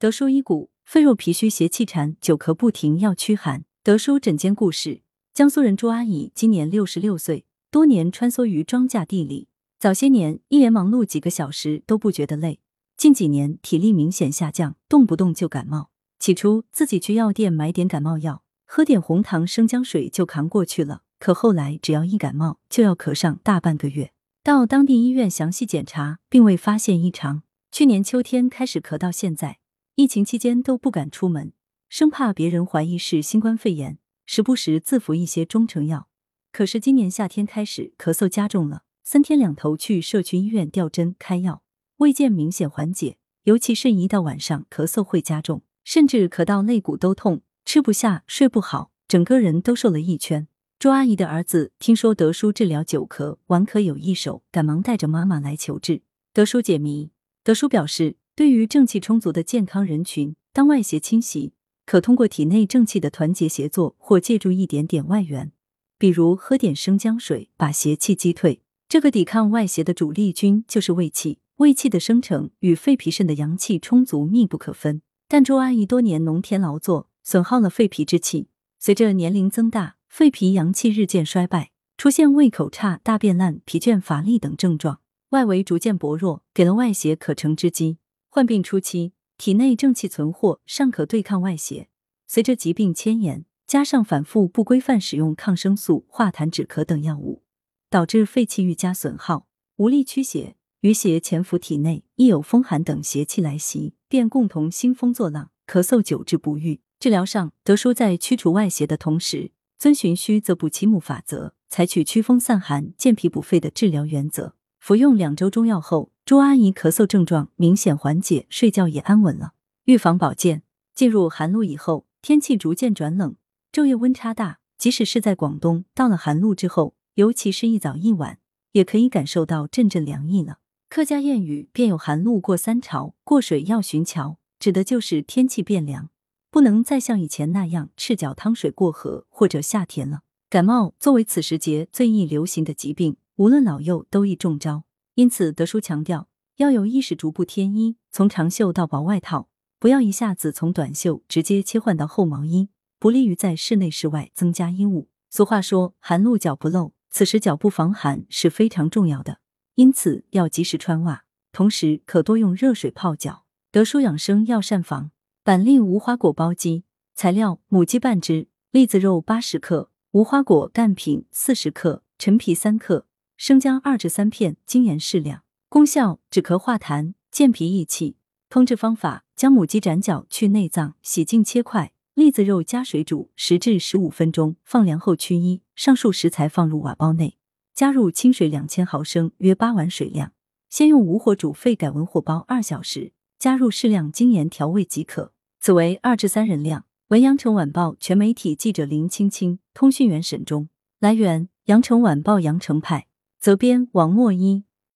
德叔医骨，肺弱脾虚邪气缠，久咳不停要驱寒。德叔诊间故事：江苏人朱阿姨今年六十六岁，多年穿梭于庄稼地里，早些年一连忙碌几个小时都不觉得累，近几年体力明显下降，动不动就感冒。起初自己去药店买点感冒药，喝点红糖生姜水就扛过去了。可后来只要一感冒，就要咳上大半个月。到当地医院详细检查，并未发现异常。去年秋天开始咳到现在，疫情期间都不敢出门，生怕别人怀疑是新冠肺炎，时不时自服一些中成药。可是今年夏天开始咳嗽加重了，三天两头去社区医院吊针开药，未见明显缓解。尤其是一到晚上，咳嗽会加重，甚至咳到肋骨都痛，吃不下，睡不好，整个人都瘦了一圈。朱阿姨的儿子听说德叔治疗久咳、顽咳有一手，赶忙带着妈妈来求治。德叔解谜。德叔表示，对于正气充足的健康人群，当外邪侵袭，可通过体内正气的团结协作，或借助一点点外援，比如喝点生姜水，把邪气击退。这个抵抗外邪的主力军就是胃气，胃气的生成与肺脾肾的阳气充足密不可分。但朱阿姨多年农田劳作，损耗了肺脾之气，随着年龄增大。肺脾阳气日渐衰败，出现胃口差、大便烂、疲倦乏力等症状，外围逐渐薄弱，给了外邪可乘之机。患病初期，体内正气存货，尚可对抗外邪。随着疾病迁延，加上反复不规范使用抗生素、化痰止咳等药物，导致肺气愈加损耗，无力驱邪。余邪潜伏体内，一有风寒等邪气来袭，便共同兴风作浪，咳嗽久治不愈。治疗上，德叔在驱除外邪的同时。遵循虚则补其母法则，采取驱风散寒、健脾补肺的治疗原则。服用两周中药后，朱阿姨咳嗽症状明显缓解，睡觉也安稳了。预防保健，进入寒露以后，天气逐渐转冷，昼夜温差大。即使是在广东，到了寒露之后，尤其是一早一晚，也可以感受到阵阵凉意了。客家谚语便有“寒露过三潮，过水要寻桥”，指的就是天气变凉。不能再像以前那样赤脚趟水过河或者下田了。感冒作为此时节最易流行的疾病，无论老幼都易中招。因此，德叔强调要有意识逐步添衣，从长袖到薄外套，不要一下子从短袖直接切换到厚毛衣，不利于在室内室外增加衣物。俗话说“寒露脚不露”，此时脚部防寒是非常重要的，因此要及时穿袜，同时可多用热水泡脚。德叔养生药膳房。板栗无花果煲鸡，材料：母鸡半只，栗子肉八十克，无花果干品四十克，陈皮三克，生姜二至三片，精盐适量。功效：止咳化痰，健脾益气。烹制方法：将母鸡斩脚，去内脏，洗净切块；栗子肉加水煮十至十五分钟，放凉后去衣。上述食材放入瓦煲内，加入清水两千毫升，约八碗水量。先用无火煮沸，改文火煲二小时，加入适量精盐调味即可。此为二至三人量。文阳城晚报全媒体记者林青青，通讯员沈忠。来源：阳城晚报阳城派，责编王墨一。